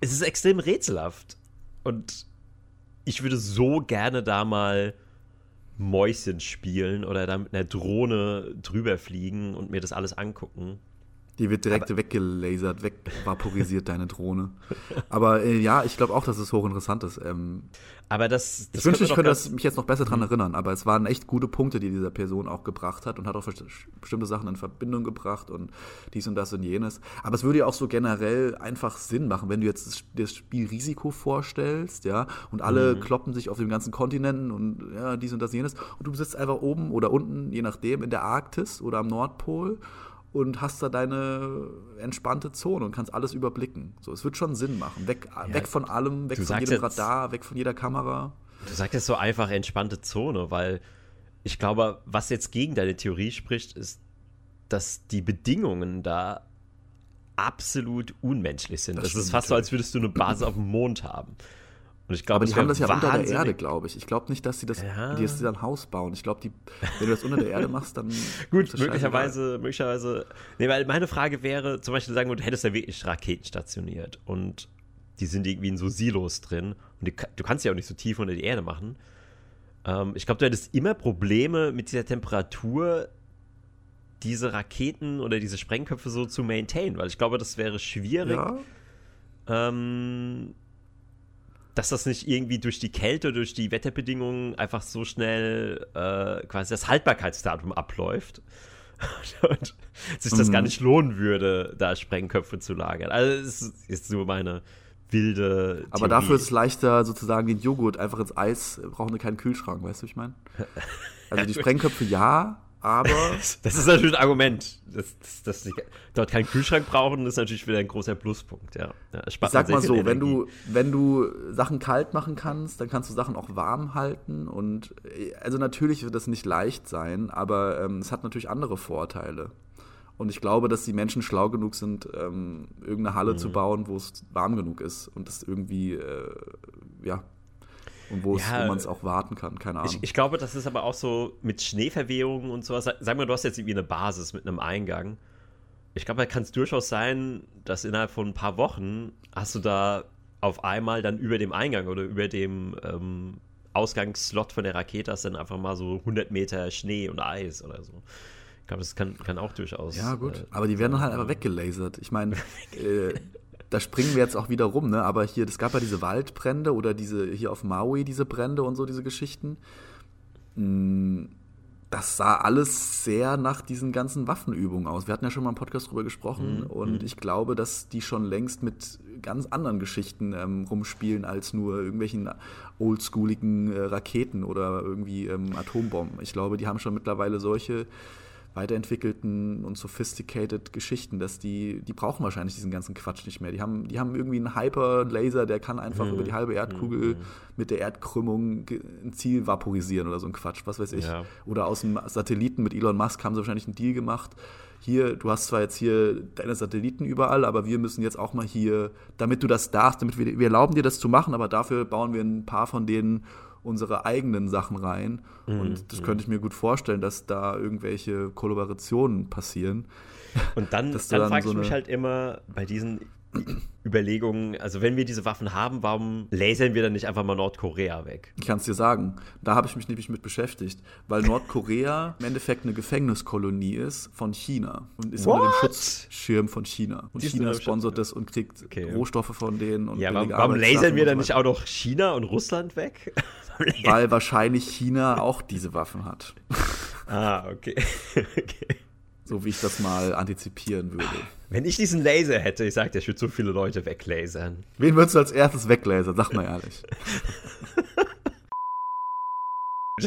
Speaker 2: es ist extrem rätselhaft. Und ich würde so gerne da mal Mäuschen spielen oder da mit einer Drohne drüber fliegen und mir das alles angucken.
Speaker 1: Die wird direkt aber, weggelasert, wegvaporisiert, deine Drohne. Aber äh, ja, ich glaube auch, dass es hochinteressant ist. Ähm,
Speaker 2: aber das,
Speaker 1: das ich wünschte, ich könnte das, mich jetzt noch besser daran mhm. erinnern, aber es waren echt gute Punkte, die diese Person auch gebracht hat und hat auch bestimmte Sachen in Verbindung gebracht und dies und das und jenes. Aber es würde ja auch so generell einfach Sinn machen, wenn du jetzt das Spiel Risiko vorstellst, ja, und alle mhm. kloppen sich auf den ganzen Kontinenten und ja, dies und das und jenes und du sitzt einfach oben oder unten, je nachdem, in der Arktis oder am Nordpol und hast da deine entspannte Zone und kannst alles überblicken. So, es wird schon Sinn machen. Weg, ja, weg von allem, weg von jedem jetzt, Radar, weg von jeder Kamera.
Speaker 2: Du sagst jetzt so einfach entspannte Zone, weil ich glaube, was jetzt gegen deine Theorie spricht, ist, dass die Bedingungen da absolut unmenschlich sind. Das, das ist fast so, als würdest du eine Basis auf dem Mond haben.
Speaker 1: Und ich glaube, aber die haben das ja unter der Erde, glaube ich. Ich glaube nicht, dass sie das, ja. die, dass sie dann Haus bauen. Ich glaube, wenn du das unter der Erde machst, dann.
Speaker 2: Gut, möglicherweise, möglicherweise. Nee, weil meine Frage wäre, zum Beispiel sagen du hättest ja wirklich Raketen stationiert und die sind irgendwie in so Silos drin und die, du kannst ja auch nicht so tief unter die Erde machen. Ähm, ich glaube, du hättest immer Probleme mit dieser Temperatur, diese Raketen oder diese Sprengköpfe so zu maintainen, weil ich glaube, das wäre schwierig. Ja. Ähm, dass das nicht irgendwie durch die Kälte, durch die Wetterbedingungen einfach so schnell äh, quasi das Haltbarkeitsdatum abläuft. und sich das mhm. gar nicht lohnen würde, da Sprengköpfe zu lagern. Also, es ist nur meine wilde. Theorie.
Speaker 1: Aber dafür ist es leichter, sozusagen den Joghurt einfach ins Eis, brauchen wir keinen Kühlschrank, weißt du, ich meine? Also die Sprengköpfe ja, aber.
Speaker 2: das ist natürlich ein Argument. Dass, dass, dass sie dort keinen Kühlschrank brauchen, ist natürlich wieder ein großer Pluspunkt, ja. ja
Speaker 1: ich sag mal so, wenn du, wenn du Sachen kalt machen kannst, dann kannst du Sachen auch warm halten. Und also natürlich wird das nicht leicht sein, aber ähm, es hat natürlich andere Vorteile. Und ich glaube, dass die Menschen schlau genug sind, ähm, irgendeine Halle mhm. zu bauen, wo es warm genug ist und das irgendwie, äh, ja, und wo, ja, man es auch warten kann, keine Ahnung.
Speaker 2: Ich, ich, glaube, das ist aber auch so mit Schneeverwehungen und sowas. Sag mal, du hast jetzt irgendwie eine Basis mit einem Eingang. Ich glaube, da kann es durchaus sein, dass innerhalb von ein paar Wochen hast du da auf einmal dann über dem Eingang oder über dem ähm, Ausgangsslot von der Rakete hast dann einfach mal so 100 Meter Schnee und Eis oder so. Ich glaube, das kann, kann auch durchaus.
Speaker 1: Ja, gut. Äh, aber die werden dann halt einfach weggelasert. Ich meine, äh, da springen wir jetzt auch wieder rum, ne? Aber hier, es gab ja diese Waldbrände oder diese hier auf Maui diese Brände und so diese Geschichten. Mm, das sah alles sehr nach diesen ganzen Waffenübungen aus. Wir hatten ja schon mal im Podcast drüber gesprochen mhm. und mhm. ich glaube, dass die schon längst mit ganz anderen Geschichten ähm, rumspielen als nur irgendwelchen oldschooligen äh, Raketen oder irgendwie ähm, Atombomben. Ich glaube, die haben schon mittlerweile solche weiterentwickelten und sophisticated Geschichten, dass die, die brauchen wahrscheinlich diesen ganzen Quatsch nicht mehr. Die haben, die haben irgendwie einen Hyper-Laser, der kann einfach mhm. über die halbe Erdkugel mhm. mit der Erdkrümmung ein Ziel vaporisieren oder so ein Quatsch, was weiß ich. Ja. Oder aus dem Satelliten mit Elon Musk haben sie wahrscheinlich einen Deal gemacht. Hier, du hast zwar jetzt hier deine Satelliten überall, aber wir müssen jetzt auch mal hier, damit du das darfst, damit wir, wir erlauben dir das zu machen, aber dafür bauen wir ein paar von denen unsere eigenen Sachen rein. Mhm. Und das könnte ich mir gut vorstellen, dass da irgendwelche Kollaborationen passieren.
Speaker 2: Und dann, dann, dann frage so ich mich halt immer bei diesen Überlegungen, also wenn wir diese Waffen haben, warum lasern wir dann nicht einfach mal Nordkorea weg?
Speaker 1: Ich kann es dir sagen, da habe ich mich nämlich mit beschäftigt, weil Nordkorea im Endeffekt eine Gefängniskolonie ist von China und ist What? unter dem Schutzschirm von China. Und China sponsert das und kriegt okay. Rohstoffe von denen. Und
Speaker 2: ja, warum, warum lasern wir dann nicht auch noch China und Russland weg?
Speaker 1: weil wahrscheinlich China auch diese Waffen hat.
Speaker 2: Ah, okay. okay.
Speaker 1: So wie ich das mal antizipieren würde.
Speaker 2: Wenn ich diesen Laser hätte, ich sagte, ich würde so viele Leute weglasern.
Speaker 1: Wen würdest du als erstes weglasern? Sag mal ehrlich.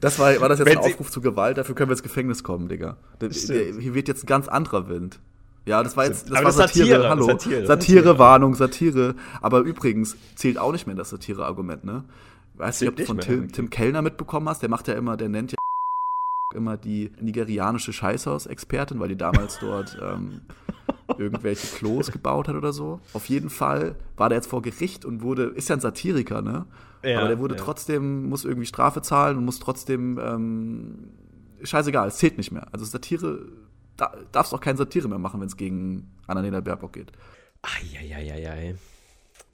Speaker 1: das war, war das jetzt Wenn ein Aufruf zu Gewalt? Dafür können wir ins Gefängnis kommen, Digga. Hier wird jetzt ein ganz anderer Wind. Ja, das war jetzt das
Speaker 2: Aber
Speaker 1: war
Speaker 2: das
Speaker 1: Satire.
Speaker 2: Satire,
Speaker 1: Hallo.
Speaker 2: Satire,
Speaker 1: Satire. Warnung, Satire. Aber übrigens zählt auch nicht mehr das Satire-Argument, ne? Weißt du, ob du von Tim. Tim Kellner mitbekommen hast? Der macht ja immer, der nennt ja immer die nigerianische Scheißhaus-Expertin, weil die damals dort ähm, irgendwelche Klos gebaut hat oder so. Auf jeden Fall war der jetzt vor Gericht und wurde, ist ja ein Satiriker, ne?
Speaker 2: Ja,
Speaker 1: Aber der wurde
Speaker 2: ja.
Speaker 1: trotzdem, muss irgendwie Strafe zahlen und muss trotzdem, ähm, scheißegal, es zählt nicht mehr. Also Satire, da, darfst auch keine Satire mehr machen, wenn es gegen Annalena Baerbock geht.
Speaker 2: Eieieiei.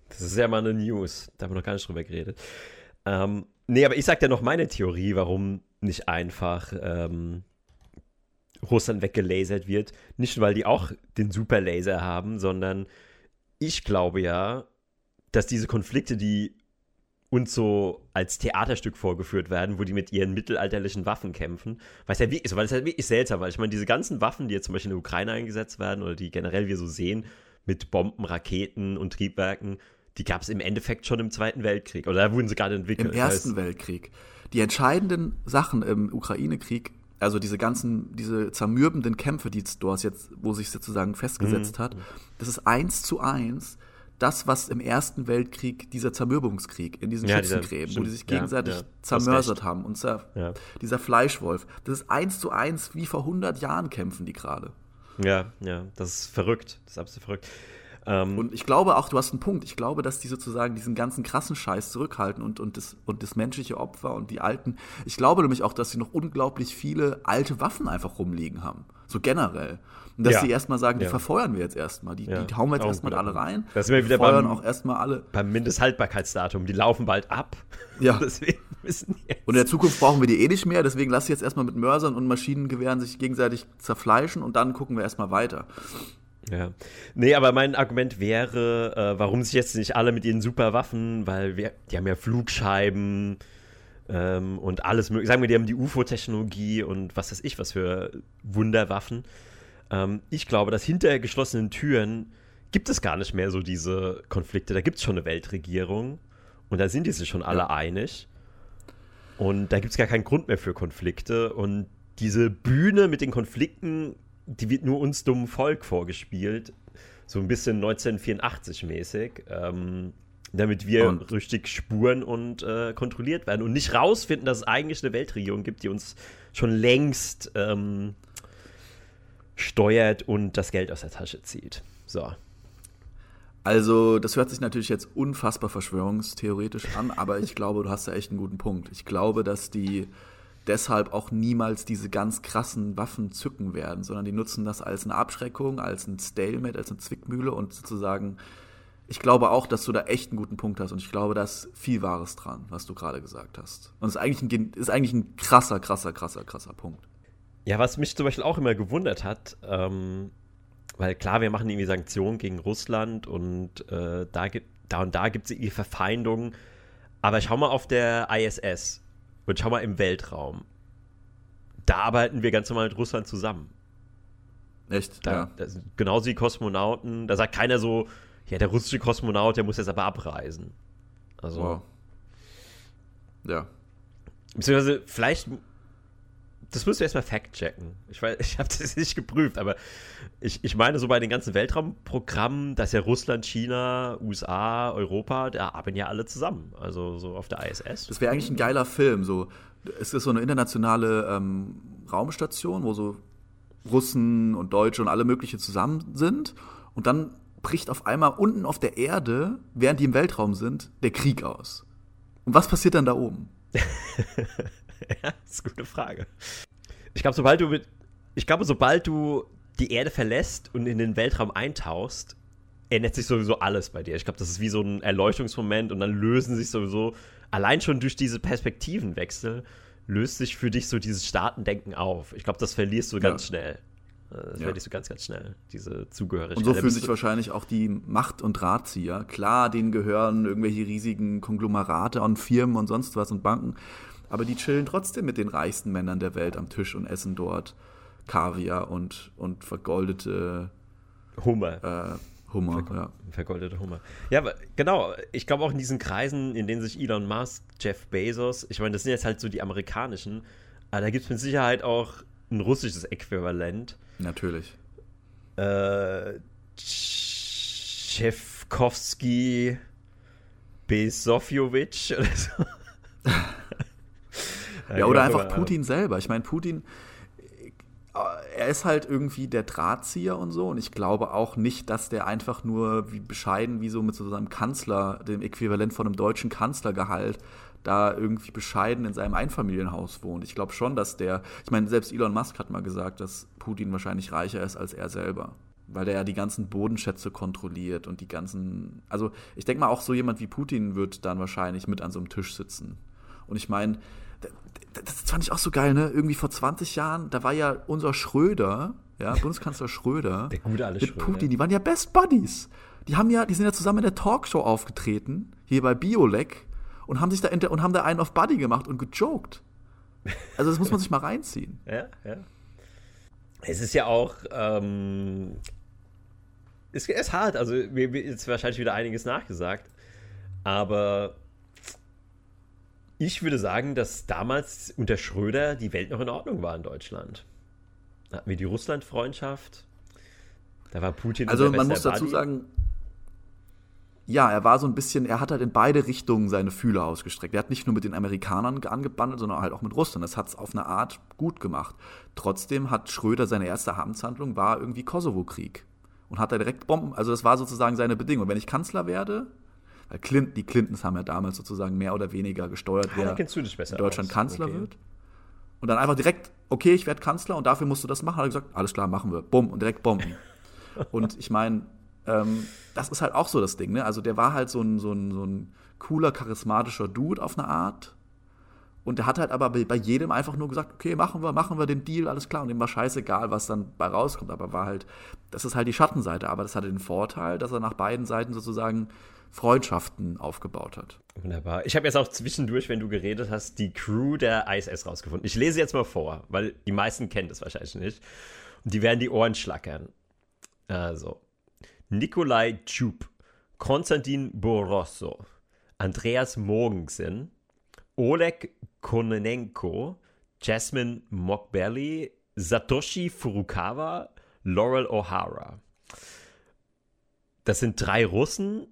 Speaker 2: Das ist ja mal eine News. Da haben wir noch gar nicht drüber geredet. Ähm, nee, aber ich sag dir noch meine Theorie, warum nicht einfach ähm, Russland weggelasert wird. Nicht, weil die auch den Superlaser haben, sondern ich glaube ja, dass diese Konflikte, die uns so als Theaterstück vorgeführt werden, wo die mit ihren mittelalterlichen Waffen kämpfen, was ja wirklich, weil es ja wirklich seltsam war. Ich meine, diese ganzen Waffen, die jetzt zum Beispiel in der Ukraine eingesetzt werden oder die generell wir so sehen, mit Bomben, Raketen und Triebwerken, die gab es im Endeffekt schon im Zweiten Weltkrieg. Oder da wurden sie gerade entwickelt.
Speaker 1: Im Ersten Weltkrieg. Die entscheidenden Sachen im Ukraine-Krieg, also diese ganzen, diese zermürbenden Kämpfe, die dort jetzt, wo sich sozusagen festgesetzt
Speaker 2: Mhm.
Speaker 1: hat, das ist eins zu eins das, was im Ersten Weltkrieg, dieser Zermürbungskrieg in diesen
Speaker 2: Ja, dieser-
Speaker 1: Schützengräben, wo
Speaker 2: stimmt,
Speaker 1: die sich
Speaker 2: ja,
Speaker 1: gegenseitig
Speaker 2: ja, hast
Speaker 1: zermörsert haben und zer,
Speaker 2: Ja.
Speaker 1: dieser Fleischwolf, das ist eins zu eins, wie vor 100 Jahren kämpfen die gerade.
Speaker 2: Ja, ja, das ist verrückt. Das ist absolut verrückt. Ähm,
Speaker 1: Und ich glaube auch, du hast einen Punkt. Ich glaube, dass die sozusagen diesen ganzen krassen Scheiß zurückhalten und, und, das, und das menschliche Opfer und die alten. Ich glaube nämlich auch, dass sie noch unglaublich viele alte Waffen einfach rumliegen haben. So generell. Und dass
Speaker 2: Ja.
Speaker 1: sie erstmal sagen, die
Speaker 2: Ja.
Speaker 1: verfeuern wir jetzt erstmal. Die,
Speaker 2: Ja.
Speaker 1: die hauen wir jetzt erstmal alle rein.
Speaker 2: Da sind wir wieder
Speaker 1: feuern
Speaker 2: beim-
Speaker 1: auch erstmal alle.
Speaker 2: beim Mindesthaltbarkeitsdatum, die laufen bald ab.
Speaker 1: Ja.
Speaker 2: Deswegen müssen jetzt.
Speaker 1: Und in der Zukunft brauchen wir die eh nicht mehr, deswegen lass sie jetzt erstmal mit Mörsern und Maschinengewehren sich gegenseitig zerfleischen und dann gucken wir erstmal weiter.
Speaker 2: Ja. Nee, aber mein Argument wäre, äh, warum sich jetzt nicht alle mit ihren Superwaffen, weil wir, die haben ja Flugscheiben ähm, und alles mögliche. Sagen wir, die haben die UFO-Technologie und was weiß ich, was für Wunderwaffen. Ähm, ich glaube, dass hinter geschlossenen Türen gibt es gar nicht mehr so diese Konflikte. Da gibt es schon eine Weltregierung und da sind die sich schon alle
Speaker 1: Ja.
Speaker 2: einig. Und da gibt es gar keinen Grund mehr für Konflikte. Und diese Bühne mit den Konflikten, die wird nur uns dummen Volk vorgespielt. So ein bisschen 1984-mäßig. Ähm, damit wir
Speaker 1: Und-
Speaker 2: richtig spuren und äh, kontrolliert werden und nicht rausfinden, dass es eigentlich eine Weltregierung gibt, die uns schon längst ähm, steuert und das Geld aus der Tasche zieht. So.
Speaker 1: Also, das hört sich natürlich jetzt unfassbar verschwörungstheoretisch an, aber ich glaube, du hast da echt einen guten Punkt. Ich glaube, dass die deshalb auch niemals diese ganz krassen Waffen zücken werden, sondern die nutzen das als eine Abschreckung, als ein Stalemate, als eine Zwickmühle und sozusagen, ich glaube auch, dass du da echt einen guten Punkt hast und ich glaube, da ist viel Wahres dran, was du gerade gesagt hast. Und es ist eigentlich ein, ist eigentlich ein krasser, krasser, krasser, krasser Punkt.
Speaker 2: Ja, was mich zum Beispiel auch immer gewundert hat, ähm, weil klar, wir machen irgendwie Sanktionen gegen Russland und äh, da, gibt, da und da gibt es irgendwie Verfeindungen. Aber schau mal auf der ISS und schau mal im Weltraum. Da arbeiten wir ganz normal mit Russland zusammen.
Speaker 1: Echt?
Speaker 2: Da,
Speaker 1: ja.
Speaker 2: das, sind genauso die Kosmonauten. Da sagt keiner so, ja, der russische Kosmonaut, der muss jetzt aber abreisen. Also,
Speaker 1: Wow. Ja.
Speaker 2: beziehungsweise vielleicht, das müssen wir erstmal fact-checken. Ich, weiß- ich habe das nicht geprüft, aber ich, ich meine, so bei den ganzen Weltraumprogrammen, dass ja Russland, China, USA, Europa, da arbeiten ja alle zusammen. Also so auf der ISS.
Speaker 1: Das wäre eigentlich ein geiler Film. So, es ist so eine internationale ähm, Raumstation, wo so Russen und Deutsche und alle mögliche zusammen sind. Und dann bricht auf einmal unten auf der Erde, während die im Weltraum sind, der Krieg aus. Und was passiert dann da oben?
Speaker 2: Ja, das ist eine gute Frage. Ich glaube, sobald du mit, ich glaube, sobald du die Erde verlässt und in den Weltraum eintauchst, ändert sich sowieso alles bei dir. Ich glaube, das ist wie so ein Erleuchtungsmoment und dann lösen sich sowieso, allein schon durch diese Perspektivenwechsel, löst sich für dich so dieses Staatendenken auf. Ich glaube, das verlierst du ganz
Speaker 1: Ja.
Speaker 2: schnell. Äh, Das
Speaker 1: Ja.
Speaker 2: verlierst du ganz, ganz schnell, diese Zugehörigkeit.
Speaker 1: Und so fühlen sich wahrscheinlich auch die Macht- und Drahtzieher. Klar, denen gehören irgendwelche riesigen Konglomerate und Firmen und sonst was und Banken. Aber die chillen trotzdem mit den reichsten Männern der Welt am Tisch und essen dort Kaviar und, und vergoldete
Speaker 2: Hummer.
Speaker 1: äh, Hummer. Ja.
Speaker 2: Vergoldete Hummer. Ja, aber genau. Ich glaube auch in diesen Kreisen, in denen sich Elon Musk, Jeff Bezos, ich meine, das sind jetzt halt so die amerikanischen, aber da gibt es mit Sicherheit auch ein russisches Äquivalent.
Speaker 1: Natürlich.
Speaker 2: Äh, Tchaikovsky Besofjovic oder so.
Speaker 1: ja, oder einfach Putin selber. Ich meine, Putin, er ist halt irgendwie der Drahtzieher und so. Und ich glaube auch nicht, dass der einfach nur wie bescheiden, wie so mit so seinem Kanzler, dem Äquivalent von einem deutschen Kanzlergehalt, da irgendwie bescheiden in seinem Einfamilienhaus wohnt. Ich glaube schon, dass der, ich meine, selbst Elon Musk hat mal gesagt, dass Putin wahrscheinlich reicher ist als er selber. Weil der ja die ganzen Bodenschätze kontrolliert und die ganzen. Also, ich denke mal, auch so jemand wie Putin wird dann wahrscheinlich mit an so einem Tisch sitzen. Und ich meine, das fand ich auch so geil, ne? Irgendwie vor 20 Jahren, da war ja unser Schröder, ja, Bundeskanzler Schröder,
Speaker 2: der gute alte mit
Speaker 1: Schröder. Putin, die waren ja Best Buddies. Die haben ja, die sind ja zusammen in der Talkshow aufgetreten, hier bei Biolek, und haben sich da und haben da einen auf Buddy gemacht und gejoked. Also das muss man sich mal reinziehen.
Speaker 2: Ja, ja. Es ist ja auch, ähm, es ist hart, also mir wird jetzt wahrscheinlich wieder einiges nachgesagt, aber ich würde sagen, dass damals unter Schröder die Welt noch in Ordnung war in Deutschland. Da hatten wir die Russland-Freundschaft. Da war Putin.
Speaker 1: Also man muss dazu sagen, ja, er war so ein bisschen, er hat halt in beide Richtungen seine Fühler ausgestreckt. Er hat nicht nur mit den Amerikanern angebandelt, sondern halt auch mit Russland. Das hat es auf eine Art gut gemacht. Trotzdem hat Schröder seine erste Amtshandlung war irgendwie Kosovo-Krieg. Und hat da direkt Bomben, also das war sozusagen seine Bedingung. Wenn ich Kanzler werde, weil Clinton, die Clintons haben ja damals sozusagen mehr oder weniger gesteuert, wer in Deutschland aus. Kanzler okay. wird. Und dann einfach direkt, okay, ich werde Kanzler und dafür musst du das machen. Hat er gesagt, alles klar, machen wir. Bumm, und direkt Bomben. und ich meine, ähm, das ist halt auch so das Ding, ne? Also der war halt so ein, so ein, so ein cooler, charismatischer Dude auf eine Art. Und der hat halt aber bei jedem einfach nur gesagt, okay, machen wir, machen wir den Deal, alles klar. Und dem war scheißegal, was dann bei rauskommt. Aber war halt, das ist halt die Schattenseite. Aber das hatte den Vorteil, dass er nach beiden Seiten sozusagen Freundschaften aufgebaut hat.
Speaker 2: Wunderbar. Ich habe jetzt auch zwischendurch, wenn du geredet hast, die Crew der ISS rausgefunden. Ich lese jetzt mal vor, weil die meisten kennen das wahrscheinlich nicht. Und die werden die Ohren schlackern. Also, Nikolai Tschub, Konstantin Borosso, Andreas Mogensen, Oleg Kononenko, Jasmine Mokbelly, Satoshi Furukawa, Laurel O'Hara. Das sind drei Russen,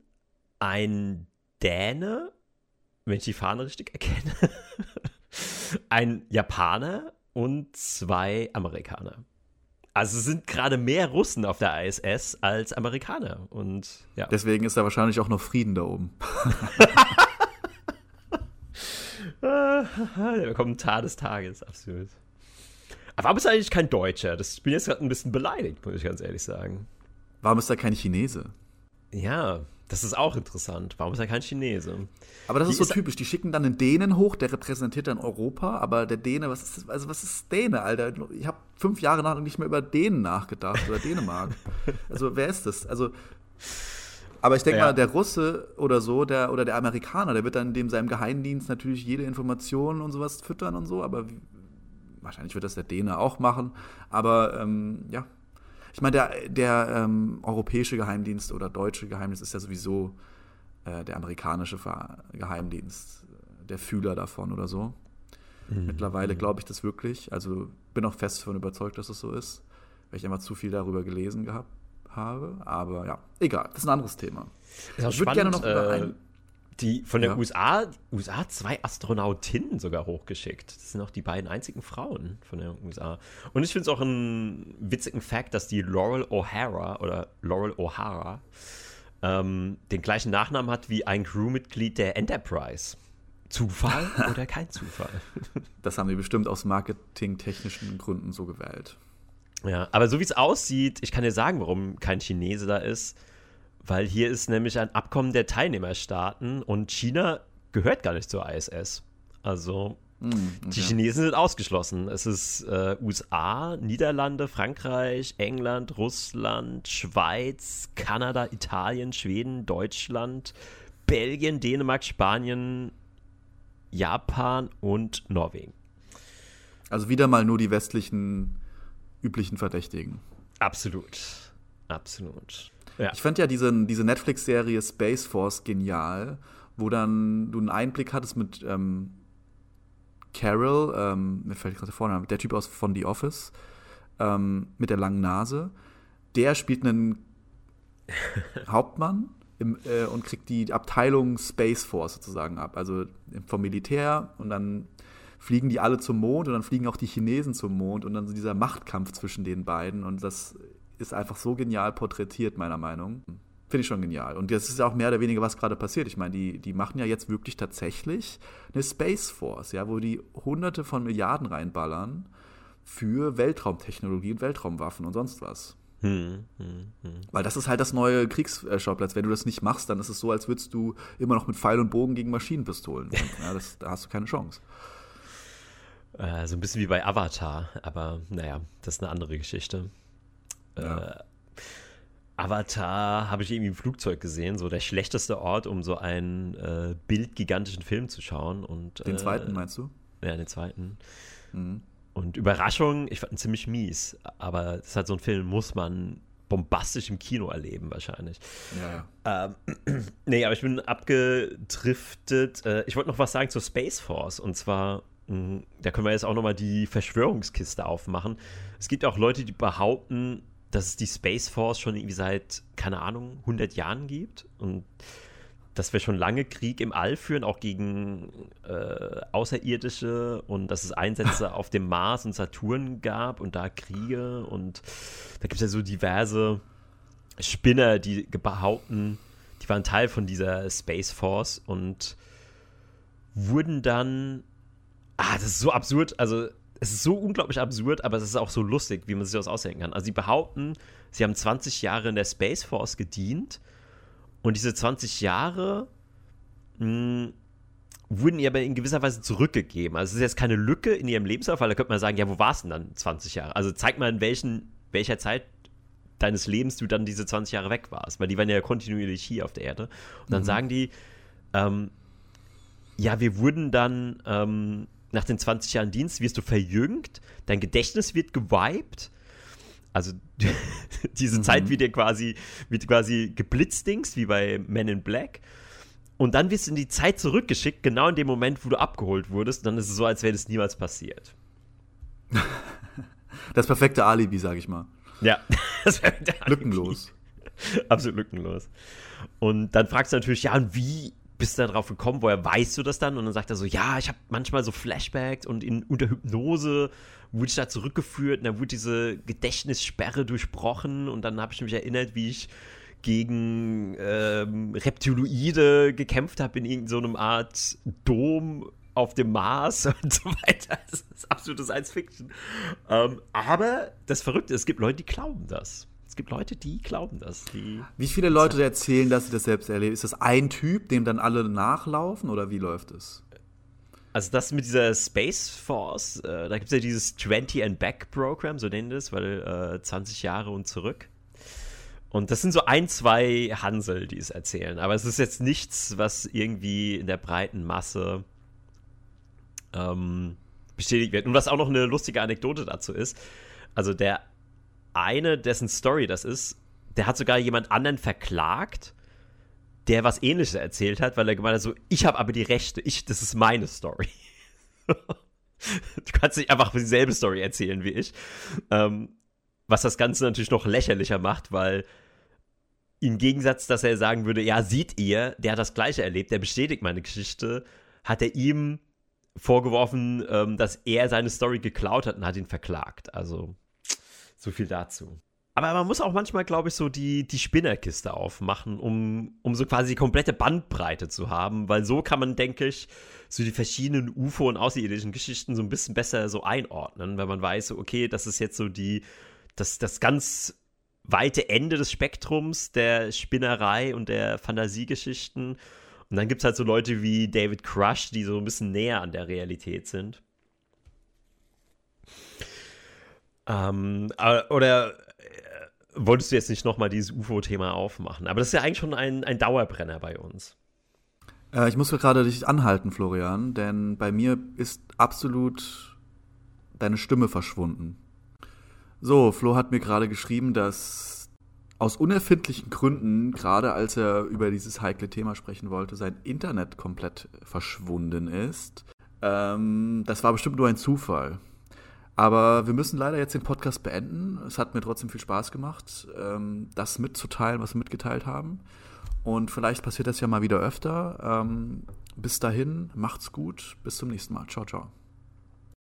Speaker 2: ein Däne, wenn ich die Fahne richtig erkenne, ein Japaner und zwei Amerikaner. Also es sind gerade mehr Russen auf der ISS als Amerikaner. Und ja.
Speaker 1: Deswegen ist da wahrscheinlich auch noch Frieden da oben.
Speaker 2: Der Kommentar des Tages, absolut. Aber warum ist er eigentlich kein Deutscher? Das, ich bin jetzt gerade ein bisschen beleidigt, muss ich ganz ehrlich sagen.
Speaker 1: Warum ist er kein Chinese?
Speaker 2: Ja, das ist auch interessant. Warum ist er kein Chinese?
Speaker 1: Aber das ist so ist typisch. Die schicken dann einen Dänen hoch, der repräsentiert dann Europa. Aber der Däne, was ist, also was ist Däne, Alter? Ich habe fünf Jahre nach nicht mehr über Dänen nachgedacht oder Dänemark. also wer ist das? Also aber ich denke ja. mal, der Russe oder so, der oder der Amerikaner, der wird dann dem seinem Geheimdienst natürlich jede Information und sowas füttern und so. Aber wahrscheinlich wird das der Däne auch machen. Aber ähm, ja, ich meine, der, der ähm, europäische Geheimdienst oder deutsche Geheimdienst ist ja sowieso äh, der amerikanische Geheimdienst, der Fühler davon oder so. Mhm. Mittlerweile mhm. glaube ich das wirklich. Also bin auch fest davon überzeugt, dass es so ist, weil ich einfach zu viel darüber gelesen gehabt habe. Aber ja, egal, das ist ein anderes Thema.
Speaker 2: ich würde gerne noch über äh, ein die von der ja. USA, USA zwei Astronautinnen sogar hochgeschickt. Das sind auch die beiden einzigen Frauen von der USA. Und ich finde es auch einen witzigen Fakt, dass die Laurel O'Hara oder Laurel O'Hara ähm, den gleichen Nachnamen hat wie ein Crewmitglied der Enterprise. Zufall oder kein Zufall?
Speaker 1: das haben die bestimmt aus marketingtechnischen Gründen so gewählt.
Speaker 2: Ja, aber so wie es aussieht, ich kann dir sagen, warum kein Chinese da ist weil hier ist nämlich ein Abkommen der Teilnehmerstaaten und China gehört gar nicht zur ISS. Also mm, okay. die Chinesen sind ausgeschlossen. Es ist äh, USA, Niederlande, Frankreich, England, Russland, Schweiz, Kanada, Italien, Schweden, Deutschland, Belgien, Dänemark, Spanien, Japan und Norwegen.
Speaker 1: Also wieder mal nur die westlichen üblichen Verdächtigen.
Speaker 2: Absolut. Absolut.
Speaker 1: Ja. Ich fand ja diese, diese Netflix-Serie Space Force genial, wo dann du einen Einblick hattest mit ähm, Carol, ähm, mir fällt gerade der Vorname, der Typ aus von The Office, ähm, mit der langen Nase, der spielt einen Hauptmann im, äh, und kriegt die Abteilung Space Force sozusagen ab. Also vom Militär und dann fliegen die alle zum Mond und dann fliegen auch die Chinesen zum Mond und dann so dieser Machtkampf zwischen den beiden und das ist einfach so genial porträtiert, meiner Meinung. Finde ich schon genial. Und das ist ja auch mehr oder weniger, was gerade passiert. Ich meine, die, die machen ja jetzt wirklich tatsächlich eine Space Force, ja, wo die hunderte von Milliarden reinballern für Weltraumtechnologie und Weltraumwaffen und sonst was. Hm, hm, hm. Weil das ist halt das neue Kriegsschauplatz. Wenn du das nicht machst, dann ist es so, als würdest du immer noch mit Pfeil und Bogen gegen Maschinenpistolen. ja, das, da hast du keine Chance.
Speaker 2: Äh, so ein bisschen wie bei Avatar, aber naja, das ist eine andere Geschichte. Ja. Äh, Avatar habe ich irgendwie im Flugzeug gesehen, so der schlechteste Ort, um so einen äh, bildgigantischen Film zu schauen. Und,
Speaker 1: den zweiten meinst du?
Speaker 2: Ja, den zweiten. Mhm. Und Überraschung, ich fand ihn ziemlich mies, aber das ist halt so ein Film, muss man bombastisch im Kino erleben, wahrscheinlich. Ja. Ähm, nee, aber ich bin abgedriftet. Äh, ich wollte noch was sagen zur Space Force. Und zwar, da können wir jetzt auch nochmal die Verschwörungskiste aufmachen. Es gibt auch Leute, die behaupten, dass es die Space Force schon irgendwie seit, keine Ahnung, 100 Jahren gibt. Und dass wir schon lange Krieg im All führen, auch gegen äh, Außerirdische und dass es Einsätze auf dem Mars und Saturn gab und da Kriege und da gibt es ja so diverse Spinner, die behaupten, die waren Teil von dieser Space Force und wurden dann, ah, das ist so absurd, also es ist so unglaublich absurd, aber es ist auch so lustig, wie man sich das ausdenken kann. Also sie behaupten, sie haben 20 Jahre in der Space Force gedient und diese 20 Jahre mh, hm, wurden ihr aber in gewisser Weise zurückgegeben. Also es ist jetzt keine Lücke in ihrem Lebenslauf, weil da könnte man sagen, ja, wo warst du denn dann 20 Jahre? Also zeig mal, in welchen, welcher Zeit deines Lebens du dann diese 20 Jahre weg warst, weil die waren ja kontinuierlich hier auf der Erde. Und dann mhm. sagen die, ähm, ja, wir wurden dann ähm, nach den 20 Jahren Dienst, wirst du verjüngt, dein Gedächtnis wird gewiped also diese mhm. Zeit wird dir quasi, wird quasi geblitzdingst, wie bei Men in Black. Und dann wirst du in die Zeit zurückgeschickt, genau in dem Moment, wo du abgeholt wurdest. Und dann ist es so, als wäre das niemals passiert.
Speaker 1: Das perfekte Alibi, sag ich mal.
Speaker 2: Ja, das
Speaker 1: Lückenlos.
Speaker 2: Absolut lückenlos. Und dann fragst du natürlich, ja, und wie bist du darauf gekommen? Woher weißt du das dann? Und dann sagt er so, ja, ich habe manchmal so Flashbacks und in, unter Hypnose wurde ich da zurückgeführt und dann wurde diese Gedächtnissperre durchbrochen und dann habe ich mich erinnert, wie ich gegen ähm, Reptiloide gekämpft habe in irgendeiner so Art Dom auf dem Mars und so weiter. Das ist absolute Science Fiction. Ähm, aber das Verrückte, es gibt Leute, die glauben das. Es gibt Leute, die glauben das. Die
Speaker 1: wie viele Leute erzählen, dass sie das selbst erleben? Ist das ein Typ, dem dann alle nachlaufen oder wie läuft es?
Speaker 2: Also das mit dieser Space Force, äh, da gibt es ja dieses 20 and Back Program, so nennen das, weil äh, 20 Jahre und zurück. Und das sind so ein, zwei Hansel, die es erzählen. Aber es ist jetzt nichts, was irgendwie in der breiten Masse ähm, bestätigt wird. Und was auch noch eine lustige Anekdote dazu ist, also der eine, dessen Story das ist, der hat sogar jemand anderen verklagt, der was ähnliches erzählt hat, weil er gemeint hat, so, ich habe aber die Rechte, ich, das ist meine Story. du kannst nicht einfach dieselbe Story erzählen wie ich. Ähm, was das Ganze natürlich noch lächerlicher macht, weil im Gegensatz, dass er sagen würde, ja, sieht ihr, der hat das Gleiche erlebt, der bestätigt meine Geschichte, hat er ihm vorgeworfen, ähm, dass er seine Story geklaut hat und hat ihn verklagt. Also, so viel dazu. Aber man muss auch manchmal, glaube ich, so die, die Spinnerkiste aufmachen, um, um so quasi die komplette Bandbreite zu haben, weil so kann man, denke ich, so die verschiedenen UFO- und außerirdischen Geschichten so ein bisschen besser so einordnen, wenn man weiß, okay, das ist jetzt so die, das, das ganz weite Ende des Spektrums der Spinnerei und der Fantasiegeschichten. Und dann gibt es halt so Leute wie David Crush, die so ein bisschen näher an der Realität sind. Ähm, oder wolltest du jetzt nicht nochmal dieses UFO-Thema aufmachen. Aber das ist ja eigentlich schon ein, ein Dauerbrenner bei uns.
Speaker 1: Äh, ich muss gerade dich anhalten, Florian, denn bei mir ist absolut deine Stimme verschwunden. So, Flo hat mir gerade geschrieben, dass aus unerfindlichen Gründen, gerade als er über dieses heikle Thema sprechen wollte, sein Internet komplett verschwunden ist. Ähm, das war bestimmt nur ein Zufall. Aber wir müssen leider jetzt den Podcast beenden. Es hat mir trotzdem viel Spaß gemacht, ähm, das mitzuteilen, was wir mitgeteilt haben. Und vielleicht passiert das ja mal wieder öfter. Ähm, bis dahin, macht's gut. Bis zum nächsten Mal. Ciao, ciao.